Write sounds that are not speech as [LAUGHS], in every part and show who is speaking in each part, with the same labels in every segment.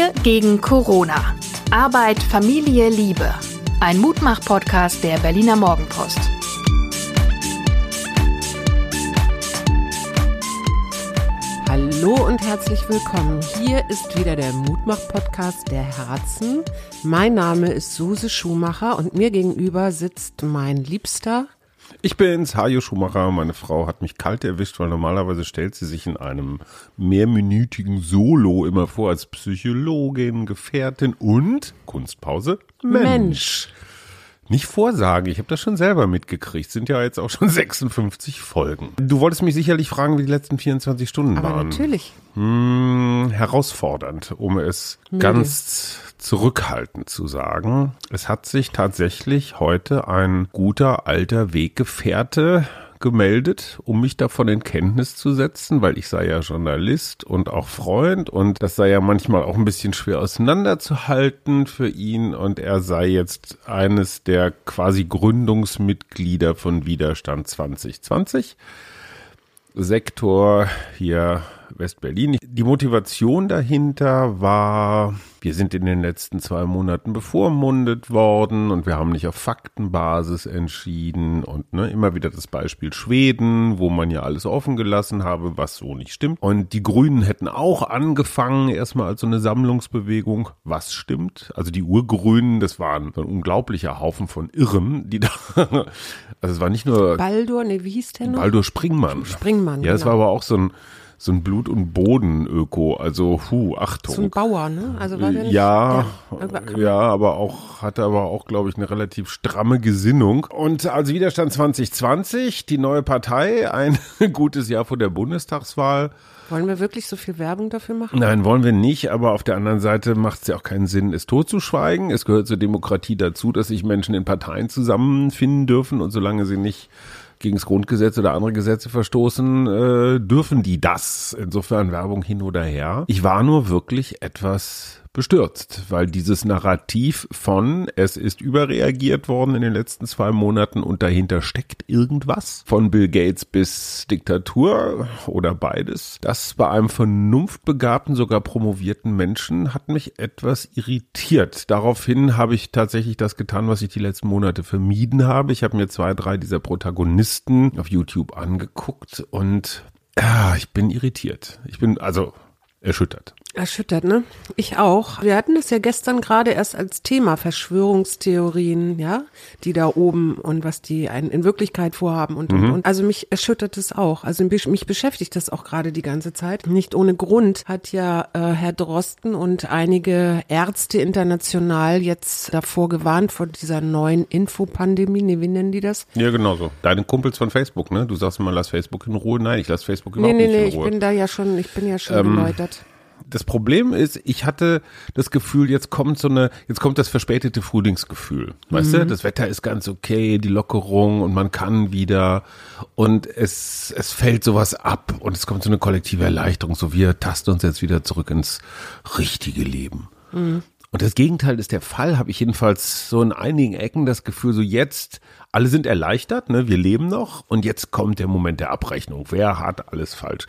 Speaker 1: Wir gegen Corona. Arbeit, Familie, Liebe. Ein Mutmach-Podcast der Berliner Morgenpost.
Speaker 2: Hallo und herzlich willkommen. Hier ist wieder der Mutmach-Podcast der Herzen. Mein Name ist Suse Schumacher und mir gegenüber sitzt mein Liebster
Speaker 3: ich bin's, Hajo Schumacher. Meine Frau hat mich kalt erwischt, weil normalerweise stellt sie sich in einem mehrminütigen Solo immer vor als Psychologin, Gefährtin und Kunstpause Mensch. Mensch. Nicht vorsagen, ich habe das schon selber mitgekriegt. Sind ja jetzt auch schon [LAUGHS] 56 Folgen. Du wolltest mich sicherlich fragen, wie die letzten 24 Stunden
Speaker 2: Aber
Speaker 3: waren.
Speaker 2: Natürlich.
Speaker 3: Hm, herausfordernd, um es Müde. ganz zurückhaltend zu sagen. Es hat sich tatsächlich heute ein guter alter Weggefährte gemeldet, um mich davon in Kenntnis zu setzen, weil ich sei ja Journalist und auch Freund und das sei ja manchmal auch ein bisschen schwer auseinanderzuhalten für ihn und er sei jetzt eines der quasi Gründungsmitglieder von Widerstand 2020. Sektor hier Westberlin. Die Motivation dahinter war, wir sind in den letzten zwei Monaten bevormundet worden und wir haben nicht auf Faktenbasis entschieden und ne, immer wieder das Beispiel Schweden, wo man ja alles offen gelassen habe, was so nicht stimmt. Und die Grünen hätten auch angefangen, erstmal als so eine Sammlungsbewegung, was stimmt. Also die Urgrünen, das waren so ein unglaublicher Haufen von Irren, die da, [LAUGHS] also es war nicht nur
Speaker 2: Baldur, ne, wie hieß der noch?
Speaker 3: Baldur Springmann.
Speaker 2: Springmann.
Speaker 3: Ja, es genau. war aber auch so ein so ein Blut- und Boden-Öko. Also, hu, Achtung.
Speaker 2: So ein Bauer, ne?
Speaker 3: Also war der nicht, ja, der, ja, aber auch, hatte aber auch, glaube ich, eine relativ stramme Gesinnung. Und also Widerstand 2020, die neue Partei, ein [LAUGHS] gutes Jahr vor der Bundestagswahl.
Speaker 2: Wollen wir wirklich so viel Werbung dafür machen?
Speaker 3: Nein, wollen wir nicht, aber auf der anderen Seite macht es ja auch keinen Sinn, es totzuschweigen. Es gehört zur Demokratie dazu, dass sich Menschen in Parteien zusammenfinden dürfen und solange sie nicht gegen das Grundgesetz oder andere Gesetze verstoßen, äh, dürfen die das. Insofern Werbung hin oder her. Ich war nur wirklich etwas bestürzt, weil dieses Narrativ von es ist überreagiert worden in den letzten zwei Monaten und dahinter steckt irgendwas, von Bill Gates bis Diktatur oder beides, das bei einem vernunftbegabten, sogar promovierten Menschen hat mich etwas irritiert. Daraufhin habe ich tatsächlich das getan, was ich die letzten Monate vermieden habe. Ich habe mir zwei, drei dieser Protagonisten auf YouTube angeguckt und ja, ich bin irritiert. Ich bin also erschüttert.
Speaker 2: Erschüttert, ne? Ich auch. Wir hatten es ja gestern gerade erst als Thema Verschwörungstheorien, ja, die da oben und was die einen in Wirklichkeit vorhaben und, mhm. und, und. Also mich erschüttert es auch. Also mich beschäftigt das auch gerade die ganze Zeit. Nicht ohne Grund hat ja äh, Herr Drosten und einige Ärzte international jetzt davor gewarnt vor dieser neuen Infopandemie. Nee, wie nennen die das?
Speaker 3: Ja, genau so. Deine Kumpels von Facebook, ne? Du sagst immer, lass Facebook in Ruhe. Nein, ich lass Facebook überhaupt nee, nee, nicht in Ruhe.
Speaker 2: Nee, nee, ich bin da ja schon, ich bin ja schon ähm, geläutert
Speaker 3: das Problem ist, ich hatte das Gefühl, jetzt kommt so eine, jetzt kommt das verspätete Frühlingsgefühl. Weißt mhm. du, das Wetter ist ganz okay, die Lockerung und man kann wieder und es, es fällt sowas ab und es kommt so eine kollektive Erleichterung, so wir tasten uns jetzt wieder zurück ins richtige Leben. Mhm. Und das Gegenteil ist der Fall, habe ich jedenfalls so in einigen Ecken das Gefühl, so jetzt, alle sind erleichtert, ne, wir leben noch und jetzt kommt der Moment der Abrechnung. Wer hat alles falsch?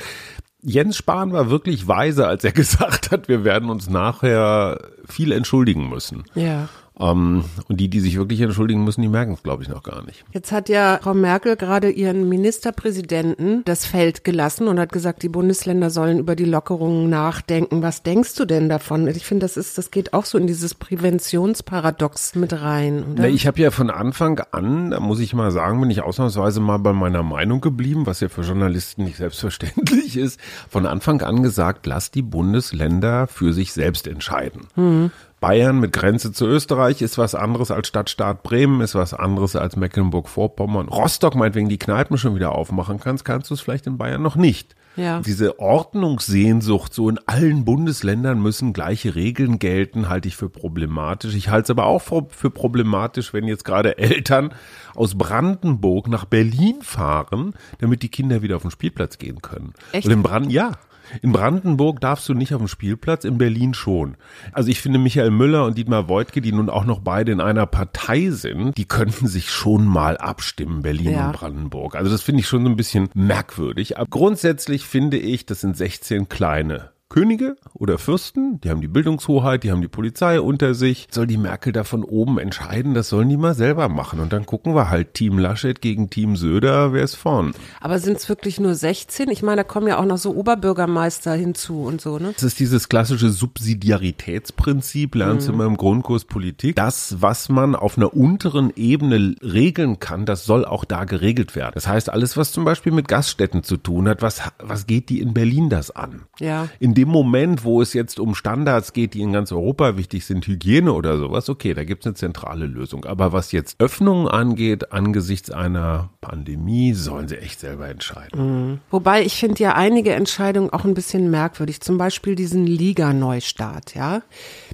Speaker 3: Jens Spahn war wirklich weise, als er [LAUGHS] gesagt hat, wir werden uns nachher viel entschuldigen müssen.
Speaker 2: Ja.
Speaker 3: Ähm, und die, die sich wirklich entschuldigen müssen, die merken es, glaube ich, noch gar nicht.
Speaker 2: Jetzt hat ja Frau Merkel gerade ihren Ministerpräsidenten das Feld gelassen und hat gesagt, die Bundesländer sollen über die Lockerungen nachdenken. Was denkst du denn davon? Ich finde, das ist, das geht auch so in dieses Präventionsparadox mit rein.
Speaker 3: Oder? Na, ich habe ja von Anfang an, da muss ich mal sagen, bin ich ausnahmsweise mal bei meiner Meinung geblieben, was ja für Journalisten nicht selbstverständlich ist. Von Anfang an gesagt, lass die Bundesländer für sich selbst entscheiden. Mhm. Bayern mit Grenze zu Österreich ist was anderes als Stadtstaat Bremen, ist was anderes als Mecklenburg-Vorpommern. Rostock meinetwegen die Kneipen schon wieder aufmachen kannst, kannst du es vielleicht in Bayern noch nicht.
Speaker 2: Ja.
Speaker 3: Diese Ordnungssehnsucht, so in allen Bundesländern müssen gleiche Regeln gelten, halte ich für problematisch. Ich halte es aber auch für problematisch, wenn jetzt gerade Eltern aus Brandenburg nach Berlin fahren, damit die Kinder wieder auf den Spielplatz gehen können.
Speaker 2: Echt?
Speaker 3: Und in Brand, ja. In Brandenburg darfst du nicht auf dem Spielplatz, in Berlin schon. Also ich finde Michael Müller und Dietmar Woidke, die nun auch noch beide in einer Partei sind, die könnten sich schon mal abstimmen, Berlin ja. und Brandenburg. Also das finde ich schon so ein bisschen merkwürdig. Aber grundsätzlich finde ich, das sind 16 kleine Könige oder Fürsten, die haben die Bildungshoheit, die haben die Polizei unter sich. Soll die Merkel da von oben entscheiden? Das sollen die mal selber machen. Und dann gucken wir halt Team Laschet gegen Team Söder, wer ist vorn.
Speaker 2: Aber sind es wirklich nur 16? Ich meine, da kommen ja auch noch so Oberbürgermeister hinzu und so, ne?
Speaker 3: Das ist dieses klassische Subsidiaritätsprinzip, lernst du mhm. immer im Grundkurs Politik. Das, was man auf einer unteren Ebene regeln kann, das soll auch da geregelt werden. Das heißt, alles, was zum Beispiel mit Gaststätten zu tun hat, was, was geht die in Berlin das an?
Speaker 2: Ja.
Speaker 3: In dem Moment, wo es jetzt um Standards geht, die in ganz Europa wichtig sind, Hygiene oder sowas, okay, da gibt es eine zentrale Lösung. Aber was jetzt Öffnungen angeht, angesichts einer Pandemie, sollen sie echt selber entscheiden.
Speaker 2: Mhm. Wobei ich finde ja einige Entscheidungen auch ein bisschen merkwürdig. Zum Beispiel diesen Liga-Neustart, ja.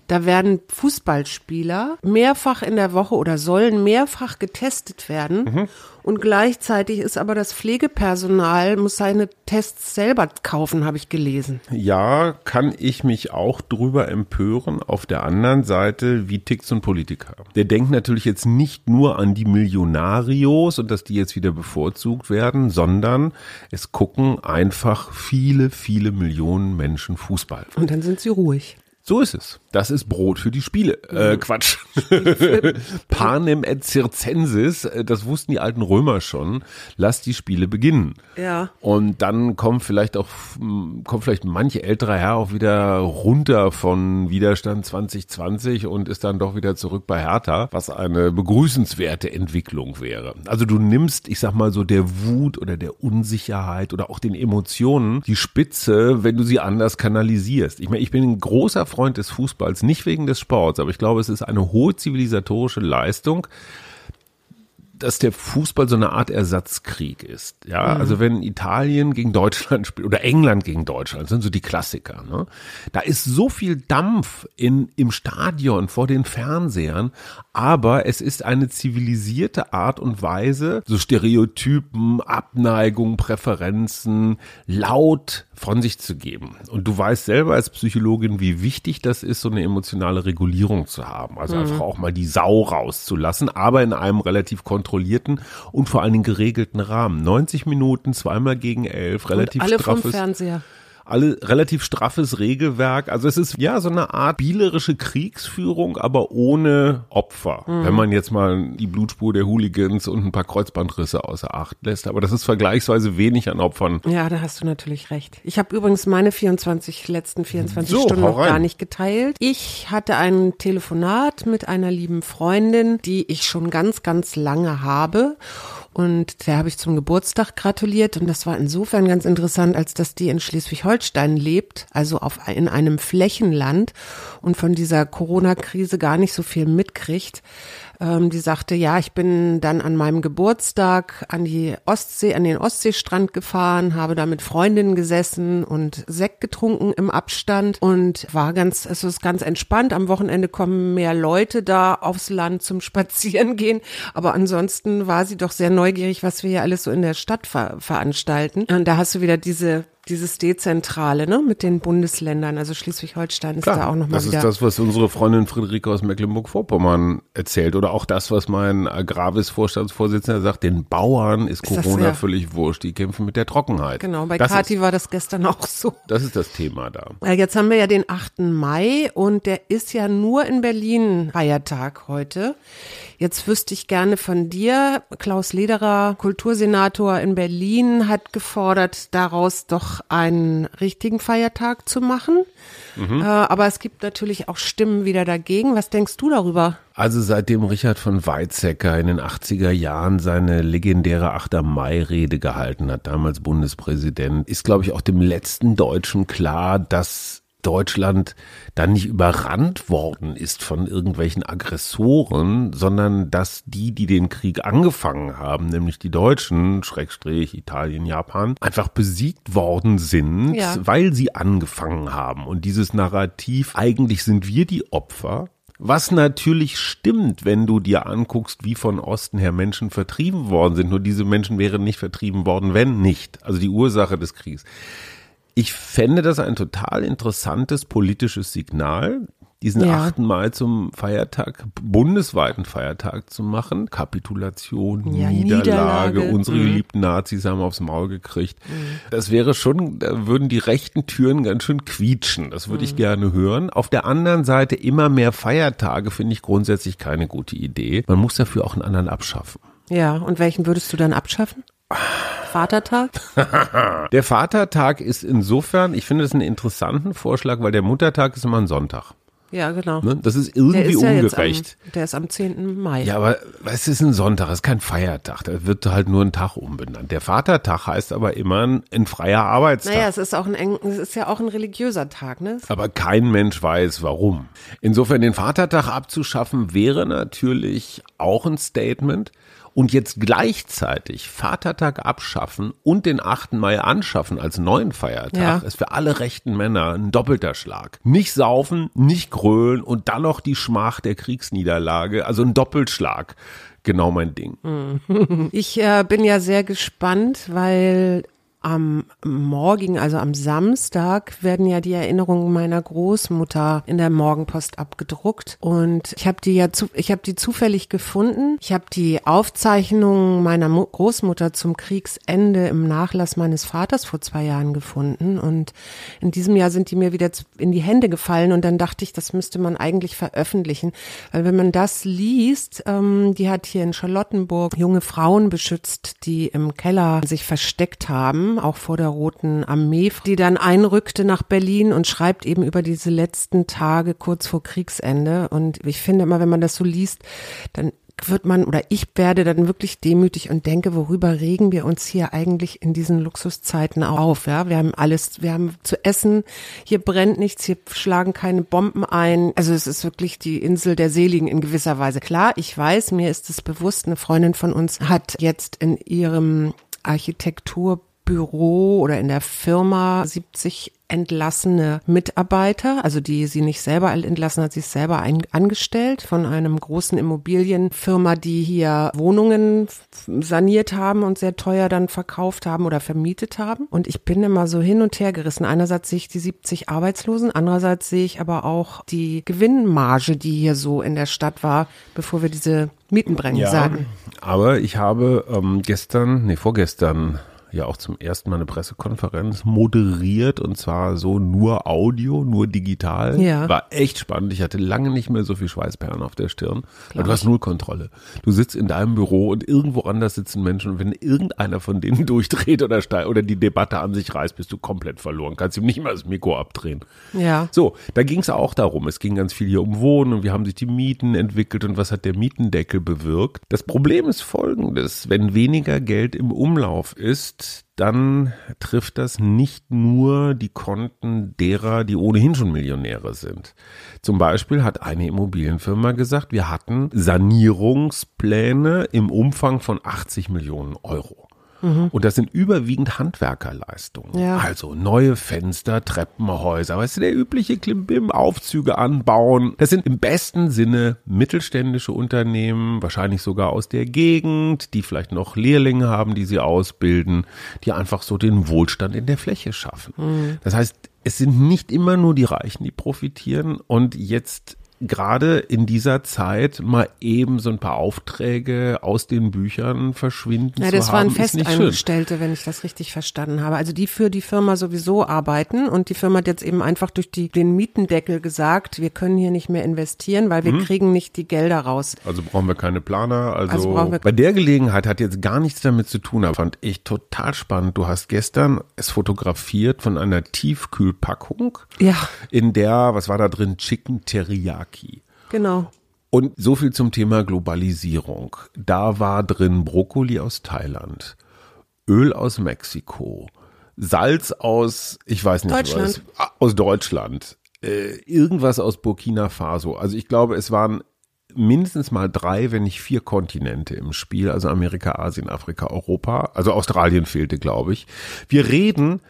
Speaker 2: Da werden Fußballspieler mehrfach in der Woche oder sollen mehrfach getestet werden. Mhm. Und gleichzeitig ist aber das Pflegepersonal, muss seine Tests selber kaufen, habe ich gelesen.
Speaker 3: Ja, kann ich mich auch drüber empören. Auf der anderen Seite, wie tickt so ein Politiker? Der denkt natürlich jetzt nicht nur an die Millionarios und dass die jetzt wieder bevorzugt werden, sondern es gucken einfach viele, viele Millionen Menschen Fußball.
Speaker 2: Und dann sind sie ruhig.
Speaker 3: So ist es. Das ist Brot für die Spiele. Äh, mhm. Quatsch. [LAUGHS] Panem et circensis, äh, das wussten die alten Römer schon. Lass die Spiele beginnen.
Speaker 2: Ja.
Speaker 3: Und dann kommt vielleicht auch, kommt vielleicht manche ältere Herr auch wieder runter von Widerstand 2020 und ist dann doch wieder zurück bei Hertha, was eine begrüßenswerte Entwicklung wäre. Also du nimmst, ich sag mal so, der Wut oder der Unsicherheit oder auch den Emotionen die Spitze, wenn du sie anders kanalisierst. Ich meine, ich bin ein großer Freund des Fußballs, nicht wegen des Sports, aber ich glaube, es ist eine hohe zivilisatorische Leistung, dass der Fußball so eine Art Ersatzkrieg ist. Ja, mhm. also wenn Italien gegen Deutschland spielt oder England gegen Deutschland, sind so die Klassiker. Ne? Da ist so viel Dampf in, im Stadion vor den Fernsehern, aber es ist eine zivilisierte Art und Weise, so Stereotypen, Abneigung, Präferenzen laut von sich zu geben. Und du weißt selber als Psychologin, wie wichtig das ist, so eine emotionale Regulierung zu haben. Also mhm. einfach auch mal die Sau rauszulassen, aber in einem relativ kontrollierten und vor allen Dingen geregelten Rahmen. 90 Minuten, zweimal gegen elf, relativ
Speaker 2: und alle
Speaker 3: straffes.
Speaker 2: Vom Fernseher
Speaker 3: alle relativ straffes Regelwerk. Also es ist ja so eine Art spielerische Kriegsführung, aber ohne Opfer. Mhm. Wenn man jetzt mal die Blutspur der Hooligans und ein paar Kreuzbandrisse außer Acht lässt. Aber das ist vergleichsweise wenig an Opfern.
Speaker 2: Ja, da hast du natürlich recht. Ich habe übrigens meine 24 letzten 24 so, Stunden noch gar nicht geteilt. Ich hatte ein Telefonat mit einer lieben Freundin, die ich schon ganz, ganz lange habe. Und der habe ich zum Geburtstag gratuliert und das war insofern ganz interessant, als dass die in Schleswig-Holstein lebt, also auf, in einem Flächenland und von dieser Corona-Krise gar nicht so viel mitkriegt. Ähm, die sagte, ja, ich bin dann an meinem Geburtstag an die Ostsee, an den Ostseestrand gefahren, habe da mit Freundinnen gesessen und Sekt getrunken im Abstand und war ganz, es ist ganz entspannt. Am Wochenende kommen mehr Leute da aufs Land zum [LAUGHS] Spazierengehen. Aber ansonsten war sie doch sehr neugierig, was wir hier alles so in der Stadt ver veranstalten. Und da hast du wieder diese dieses Dezentrale, ne, mit den Bundesländern. Also Schleswig-Holstein ist Klar, da auch nochmal.
Speaker 3: Das ist das, was unsere Freundin Friederike aus Mecklenburg-Vorpommern erzählt. Oder auch das, was mein Agravis-Vorstandsvorsitzender sagt, den Bauern ist, ist Corona ja völlig wurscht. Die kämpfen mit der Trockenheit.
Speaker 2: Genau, bei das Kati ist, war das gestern auch so.
Speaker 3: Das ist das Thema da.
Speaker 2: Jetzt haben wir ja den 8. Mai und der ist ja nur in Berlin Feiertag heute. Jetzt wüsste ich gerne von dir, Klaus Lederer, Kultursenator in Berlin, hat gefordert, daraus doch einen richtigen Feiertag zu machen. Mhm. Äh, aber es gibt natürlich auch Stimmen wieder dagegen. Was denkst du darüber?
Speaker 3: Also seitdem Richard von Weizsäcker in den 80er Jahren seine legendäre 8. Mai-Rede gehalten hat, damals Bundespräsident, ist, glaube ich, auch dem letzten Deutschen klar, dass Deutschland dann nicht überrannt worden ist von irgendwelchen Aggressoren, sondern dass die, die den Krieg angefangen haben, nämlich die Deutschen, Schrägstrich, Italien, Japan, einfach besiegt worden sind, ja. weil sie angefangen haben. Und dieses Narrativ, eigentlich sind wir die Opfer, was natürlich stimmt, wenn du dir anguckst, wie von Osten her Menschen vertrieben worden sind. Nur diese Menschen wären nicht vertrieben worden, wenn nicht. Also die Ursache des Krieges. Ich fände das ein total interessantes politisches Signal. diesen
Speaker 2: Ja.
Speaker 3: 8. Mai zum Feiertag, bundesweiten Feiertag zu machen. Kapitulation,
Speaker 2: Ja,
Speaker 3: Niederlage,
Speaker 2: Niederlage.
Speaker 3: unsere
Speaker 2: Mhm.
Speaker 3: geliebten Nazis haben aufs Maul gekriegt. Das wäre schon, da würden die rechten Türen ganz schön quietschen. Das würde ich
Speaker 2: Mhm.
Speaker 3: gerne hören. Auf der anderen Seite immer mehr Feiertage finde ich grundsätzlich keine gute Idee. Man muss dafür auch einen anderen abschaffen.
Speaker 2: Ja, und welchen würdest du dann abschaffen? Vatertag? [LAUGHS]
Speaker 3: Der Vatertag ist insofern, ich finde es einen interessanten Vorschlag, weil der Muttertag ist immer ein Sonntag.
Speaker 2: Ja, genau.
Speaker 3: Ne? Das ist
Speaker 2: Der
Speaker 3: irgendwie
Speaker 2: ist ja
Speaker 3: ungerecht.
Speaker 2: am, der ist am 10. Mai.
Speaker 3: Ja, aber es ist ein Sonntag, es ist kein Feiertag. Da wird halt nur ein Tag umbenannt. Der Vatertag heißt aber immer ein, ein freier Arbeitstag.
Speaker 2: Naja, es ist auch ein eng, es ist ja auch ein religiöser Tag, ne?
Speaker 3: Aber kein Mensch weiß warum. Insofern den Vatertag abzuschaffen wäre natürlich auch ein Statement. Und jetzt gleichzeitig Vatertag abschaffen und den 8. Mai anschaffen als neuen Feiertag
Speaker 2: Ja.
Speaker 3: ist für alle rechten Männer ein doppelter Schlag. Nicht saufen, nicht grölen und dann noch die Schmach der Kriegsniederlage. Also ein Doppelschlag. Genau mein Ding. [LAUGHS]
Speaker 2: Ich äh, bin ja sehr gespannt, weil am morgigen, also am Samstag, werden ja die Erinnerungen meiner Großmutter in der Morgenpost abgedruckt. Und ich habe die ja zu, ich habe die zufällig gefunden. Ich habe die Aufzeichnungen meiner Mu Großmutter zum Kriegsende im Nachlass meines Vaters vor zwei Jahren gefunden. Und in diesem Jahr sind die mir wieder in die Hände gefallen. Und dann dachte ich, das müsste man eigentlich veröffentlichen, weil wenn man das liest, ähm, die hat hier in Charlottenburg junge Frauen beschützt, die im Keller sich versteckt haben, auch vor der Roten Armee, die dann einrückte nach Berlin und schreibt eben über diese letzten Tage kurz vor Kriegsende und ich finde immer, wenn man das so liest, dann wird man oder ich werde dann wirklich demütig und denke, worüber regen wir uns hier eigentlich in diesen Luxuszeiten auf? Ja, wir haben alles, wir haben zu essen, hier brennt nichts, hier schlagen keine Bomben ein. Also es ist wirklich die Insel der Seligen in gewisser Weise. Klar, ich weiß, mir ist es bewusst, eine Freundin von uns hat jetzt in ihrem Architekturbüro oder in der Firma 70 entlassene Mitarbeiter, also die sie nicht selber entlassen hat, sie ist selber ein, angestellt von einem großen Immobilienfirma, die hier Wohnungen saniert haben und sehr teuer dann verkauft haben oder vermietet haben. Und ich bin immer so hin und her gerissen. Einerseits sehe ich die 70 Arbeitslosen, andererseits sehe ich aber auch die Gewinnmarge, die hier so in der Stadt war, bevor wir diese Mietenbremse sagen.
Speaker 3: aber ich habe ähm, gestern, nee, vorgestern ja auch zum ersten Mal eine Pressekonferenz moderiert und zwar so nur Audio, nur digital.
Speaker 2: Ja.
Speaker 3: War echt spannend. Ich hatte lange nicht mehr so viel Schweißperlen auf der Stirn. Weil du hast null Kontrolle. Du sitzt in deinem Büro und irgendwo anders sitzen Menschen und wenn irgendeiner von denen [LAUGHS] durchdreht oder oder die Debatte an sich reißt, bist du komplett verloren. Kannst ihm nicht mal das Mikro abdrehen.
Speaker 2: Ja.
Speaker 3: So, da ging es auch darum. Es ging ganz viel hier um Wohnen und wie haben sich die Mieten entwickelt und was hat der Mietendeckel bewirkt. Das Problem ist folgendes. Wenn weniger Geld im Umlauf ist, dann trifft das nicht nur die Konten derer, die ohnehin schon Millionäre sind. Zum Beispiel hat eine Immobilienfirma gesagt, wir hatten Sanierungspläne im Umfang von 80 Millionen Euro. Und das sind überwiegend Handwerkerleistungen.
Speaker 2: Ja.
Speaker 3: Also neue Fenster, Treppenhäuser, weißt du, der übliche Klimbim, Aufzüge anbauen. Das sind im besten Sinne mittelständische Unternehmen, wahrscheinlich sogar aus der Gegend, die vielleicht noch Lehrlinge haben, die sie ausbilden, die einfach so den Wohlstand in der Fläche schaffen. Das heißt, es sind nicht immer nur die Reichen, die profitieren und jetzt gerade in dieser Zeit mal eben so ein paar Aufträge aus den Büchern verschwinden
Speaker 2: Ja,
Speaker 3: zu
Speaker 2: das
Speaker 3: haben,
Speaker 2: waren. Festangestellte, wenn ich das richtig verstanden habe. Also die für die Firma sowieso arbeiten und die Firma hat jetzt eben einfach durch die, den Mietendeckel gesagt, wir können hier nicht mehr investieren, weil wir
Speaker 3: Mhm.
Speaker 2: kriegen nicht die Gelder raus.
Speaker 3: Also brauchen wir keine Planer. Also,
Speaker 2: Also brauchen wir-
Speaker 3: bei der Gelegenheit hat jetzt gar nichts damit zu tun, aber fand ich total spannend. Du hast gestern es fotografiert von einer Tiefkühlpackung,
Speaker 2: Ja,
Speaker 3: in der, was war da drin? Chicken Teriyaki.
Speaker 2: Genau.
Speaker 3: Und so viel zum Thema Globalisierung. Da war drin Brokkoli aus Thailand, Öl aus Mexiko, Salz aus, ich weiß nicht
Speaker 2: Deutschland.
Speaker 3: was, ah, aus Deutschland, äh, irgendwas aus Burkina Faso. Also ich glaube, es waren mindestens mal drei, wenn nicht vier Kontinente im Spiel, also Amerika, Asien, Afrika, Europa. Also Australien fehlte, glaube ich. Wir reden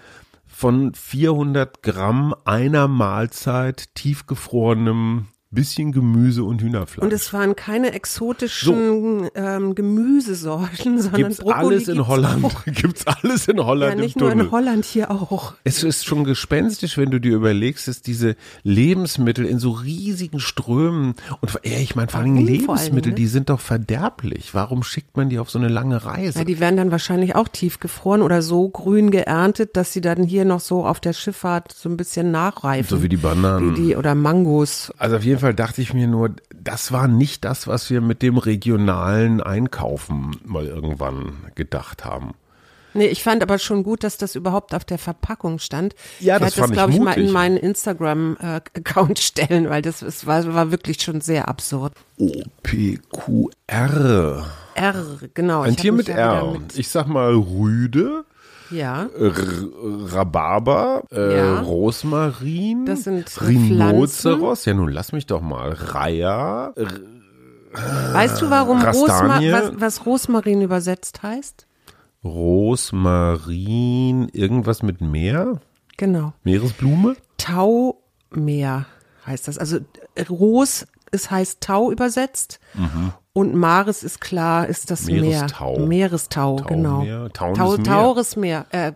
Speaker 3: von 400 Gramm einer Mahlzeit tiefgefrorenem bisschen Gemüse und Hühnerfleisch.
Speaker 2: Und es waren keine exotischen ähm, Gemüsesorten, sondern
Speaker 3: gibt's
Speaker 2: Brokkoli
Speaker 3: alles in
Speaker 2: gibt's
Speaker 3: Holland.
Speaker 2: Auch. [LAUGHS]
Speaker 3: Gibt's alles in Holland
Speaker 2: Ja, nicht
Speaker 3: im
Speaker 2: nur in Holland, hier auch.
Speaker 3: Es ist schon gespenstisch, wenn du dir überlegst, dass diese Lebensmittel in so riesigen Strömen und ja, ich meine vor allem Lebensmittel,
Speaker 2: ne?
Speaker 3: die sind doch verderblich. Warum schickt man die auf so eine lange Reise?
Speaker 2: Ja, die werden dann wahrscheinlich auch tiefgefroren oder so grün geerntet, dass sie dann hier noch so auf der Schifffahrt so ein bisschen nachreifen.
Speaker 3: So wie die Bananen.
Speaker 2: Wie die, oder Mangos.
Speaker 3: Also auf jeden Fall dachte ich mir nur, das war nicht das, was wir mit dem regionalen Einkaufen mal irgendwann gedacht haben.
Speaker 2: Nee, ich fand aber schon gut, dass das überhaupt auf der Verpackung stand.
Speaker 3: Ja,
Speaker 2: ich
Speaker 3: das ich
Speaker 2: glaube ich, mal in
Speaker 3: mutig.
Speaker 2: meinen Instagram-Account [LAUGHS] stellen, weil das ist, war, war wirklich schon sehr absurd.
Speaker 3: OPQR.
Speaker 2: R, genau.
Speaker 3: Ein Tier mit R.
Speaker 2: Mit,
Speaker 3: Ich sag mal Rüde,
Speaker 2: ja,
Speaker 3: Rhabarber, äh,
Speaker 2: Ja.
Speaker 3: Rosmarin,
Speaker 2: Das sind, äh,
Speaker 3: Rhinoceros. Ja, nun lass mich doch mal. Reiher,
Speaker 2: weißt du, warum Rosma, was, was Rosmarin übersetzt heißt?
Speaker 3: Rosmarin, irgendwas mit Meer?
Speaker 2: Genau.
Speaker 3: Meeresblume?
Speaker 2: Taumeer heißt das. Also Ros es heißt Tau übersetzt und Maris ist klar, ist das
Speaker 3: Meerestau.
Speaker 2: Meer. Meerestau, genau.
Speaker 3: Taumeer, tauendes
Speaker 2: Tau,
Speaker 3: Meer.
Speaker 2: Taures Meer, äh,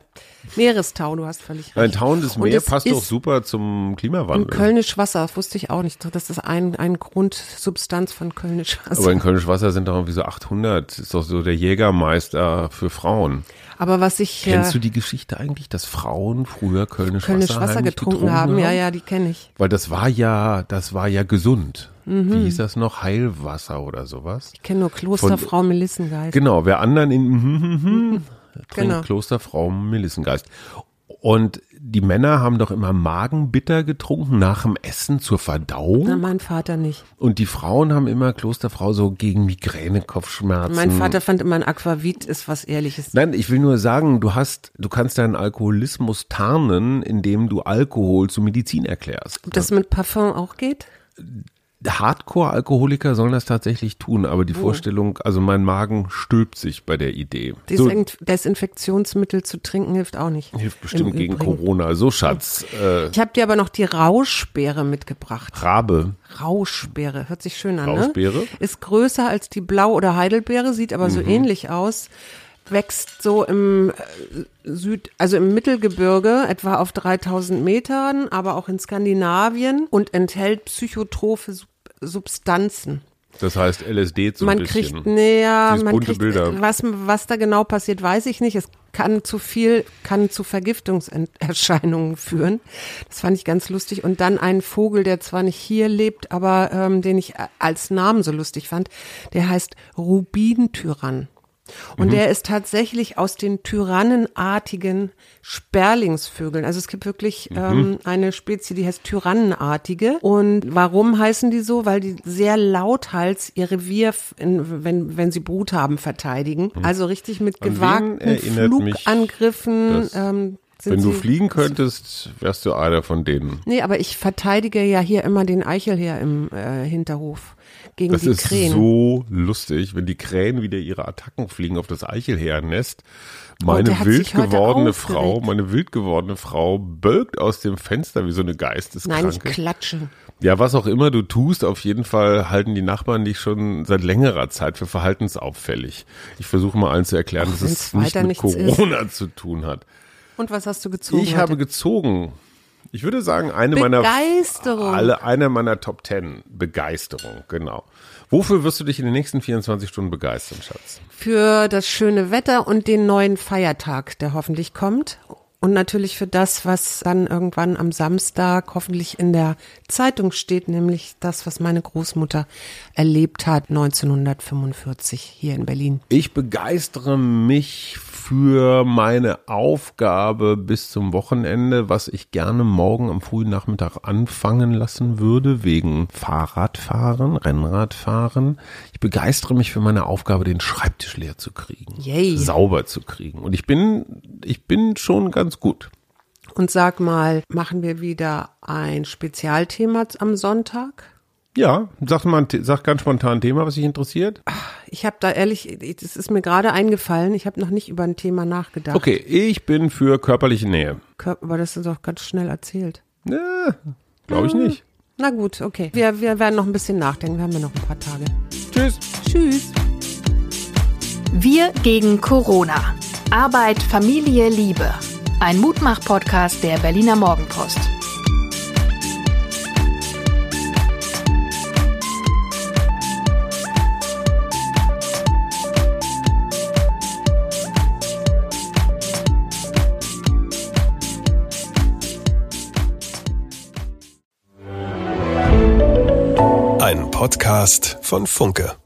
Speaker 2: Meerestau, du hast völlig recht.
Speaker 3: Ein tauendes Meer passt doch super zum Klimawandel.
Speaker 2: Und Kölnisch Wasser, das wusste ich auch nicht. Das ist ein, ein Grundsubstanz von Kölnisch Wasser.
Speaker 3: Aber in Kölnisch Wasser sind doch irgendwie so 800. Ist doch so der Jägermeister für Frauen.
Speaker 2: Aber was ich
Speaker 3: Kennst
Speaker 2: äh,
Speaker 3: du die Geschichte eigentlich, dass Frauen früher Kölnisch,
Speaker 2: Kölnisch
Speaker 3: Wasser,
Speaker 2: Wasser
Speaker 3: heimlich
Speaker 2: getrunken, haben, ja, ja, die kenne ich.
Speaker 3: Weil das war ja, das war ja gesund.
Speaker 2: Mhm.
Speaker 3: Wie hieß das noch? Heilwasser oder sowas?
Speaker 2: Ich kenne nur Klosterfrau Melissengeist.
Speaker 3: Genau, wer anderen in mhm, trinkt
Speaker 2: Genau.
Speaker 3: Klosterfrau Melissengeist. Und die Männer haben doch immer Magenbitter getrunken nach dem Essen zur Verdauung.
Speaker 2: Na, mein Vater nicht.
Speaker 3: Und die Frauen haben immer Klosterfrau so gegen Migräne, Kopfschmerzen.
Speaker 2: Mein Vater fand immer ein Aquavit ist was Ehrliches.
Speaker 3: Nein, ich will nur sagen, du hast, du kannst deinen Alkoholismus tarnen, indem du Alkohol zu Medizin erklärst.
Speaker 2: Ob das mit Parfum auch geht?
Speaker 3: Hardcore-Alkoholiker sollen das tatsächlich tun, aber die Vorstellung, also mein Magen stülpt sich bei der Idee. So,
Speaker 2: Desin Desinfektionsmittel zu trinken hilft auch nicht.
Speaker 3: hilft bestimmt
Speaker 2: Im
Speaker 3: gegen
Speaker 2: Übrigen.
Speaker 3: Corona. So, Schatz, äh,
Speaker 2: Ich habe dir aber noch die Rauschbeere mitgebracht.
Speaker 3: Rabe,
Speaker 2: Rauschbeere, hört sich schön an,
Speaker 3: Rauschbeere?
Speaker 2: ne? Ist größer als die Blau- oder Heidelbeere, sieht aber
Speaker 3: Mhm.
Speaker 2: so ähnlich aus. Wächst so im äh, Süd, also im Mittelgebirge, etwa auf 3000 Metern, aber auch in Skandinavien und enthält psychotrophe Sub Substanzen.
Speaker 3: das heißt LSD zum
Speaker 2: Man
Speaker 3: bisschen.
Speaker 2: kriegt, näher,
Speaker 3: Siehst
Speaker 2: man kriegt,
Speaker 3: Bilder.
Speaker 2: was, was da genau passiert, weiß ich nicht. Es kann zu viel, kann zu Vergiftungserscheinungen führen. Das fand ich ganz lustig. Und dann ein Vogel, der zwar nicht hier lebt, aber ähm, den ich als Namen so lustig fand, der heißt Rubintyrann. Und
Speaker 3: Mhm.
Speaker 2: der ist tatsächlich aus den tyrannenartigen Sperlingsvögeln. Also es gibt wirklich
Speaker 3: Mhm.
Speaker 2: ähm, eine Spezie, die heißt Tyrannenartige. Und warum heißen die so? Weil die sehr lauthals ihr Revier, in, wenn, wenn sie Brut haben, verteidigen. Also richtig mit gewagten Flugangriffen. Ähm, sind
Speaker 3: Wenn du
Speaker 2: sie,
Speaker 3: fliegen könntest, wärst du einer von denen.
Speaker 2: Nee, aber ich verteidige ja hier immer den Eichelherr im äh, Hinterhof gegen
Speaker 3: Das
Speaker 2: die
Speaker 3: ist
Speaker 2: Krähen.
Speaker 3: so lustig, wenn die Krähen wieder ihre Attacken fliegen auf das Eichelherrennest.
Speaker 2: Oh,
Speaker 3: Meine
Speaker 2: hat
Speaker 3: wild gewordene. Frau, meine wild gewordene Frau bölkt aus dem Fenster wie so eine
Speaker 2: Nein, ich
Speaker 3: Geisteskranke.
Speaker 2: klatsche.
Speaker 3: Ja, was auch immer du tust, auf jeden Fall halten die Nachbarn dich schon seit längerer Zeit für verhaltensauffällig. Ich versuche mal allen zu erklären,
Speaker 2: Ach,
Speaker 3: dass es nicht mit
Speaker 2: nichts ist.
Speaker 3: Corona zu tun hat.
Speaker 2: Und was hast du gezogen?
Speaker 3: Ich
Speaker 2: heute?
Speaker 3: habe gezogen. Ich würde sagen, eine meiner
Speaker 2: Begeisterung.
Speaker 3: alle eine meiner Top Ten Begeisterung, genau. Wofür wirst du dich in den nächsten 24 Stunden begeistern, Schatz?
Speaker 2: für das schöne Wetter und den neuen Feiertag, der hoffentlich kommt. Und natürlich für das, was dann irgendwann am Samstag hoffentlich in der Zeitung steht, nämlich das, was meine Großmutter erlebt hat 1945 hier in Berlin.
Speaker 3: Ich begeistere mich für meine Aufgabe bis zum Wochenende, was ich gerne morgen am frühen Nachmittag anfangen lassen würde, wegen Fahrradfahren, Rennradfahren. Ich begeistere mich für meine Aufgabe, den Schreibtisch leer zu kriegen,
Speaker 2: Yay.
Speaker 3: sauber zu kriegen. Und ich bin, ich bin schon ganz gut.
Speaker 2: Und sag mal, machen wir wieder ein Spezialthema am Sonntag?
Speaker 3: Ja, sag mal, sag ganz spontan ein Thema, was dich interessiert.
Speaker 2: Ich habe da ehrlich, das ist mir gerade eingefallen, ich habe noch nicht über ein Thema nachgedacht.
Speaker 3: Okay, ich bin für körperliche Nähe.
Speaker 2: Kör- Aber das ist doch ganz schnell erzählt.
Speaker 3: Ne, glaube ich nicht.
Speaker 2: Na gut, okay. Wir, wir werden noch ein bisschen nachdenken. Wir haben ja noch ein paar Tage.
Speaker 3: Tschüss.
Speaker 2: Tschüss.
Speaker 1: Wir gegen Corona. Arbeit, Familie, Liebe. Ein Mutmach-Podcast der Berliner Morgenpost.
Speaker 4: Podcast von Funke.